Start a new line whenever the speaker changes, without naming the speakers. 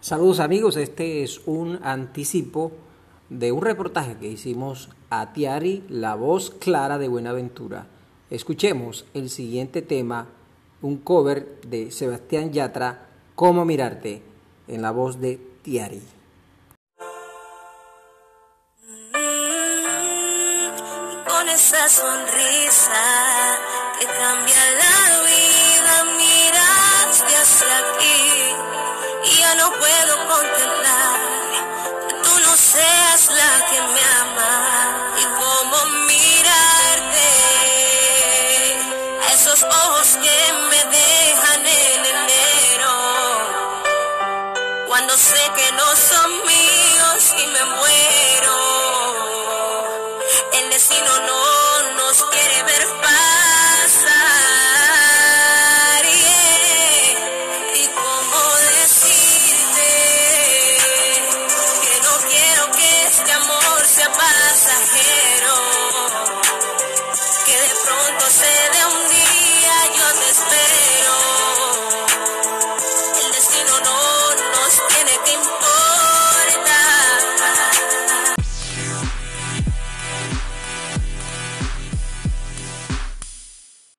Saludos amigos, este es un anticipo de un reportaje que hicimos a Tiari, la voz clara de Buenaventura. Escuchemos el siguiente tema, un cover de Sebastián Yatra, Cómo mirarte, en la voz de Tiari.
Con esa sonrisa ojos que me dejan en enero cuando sé que no son míos y me muero. El destino no nos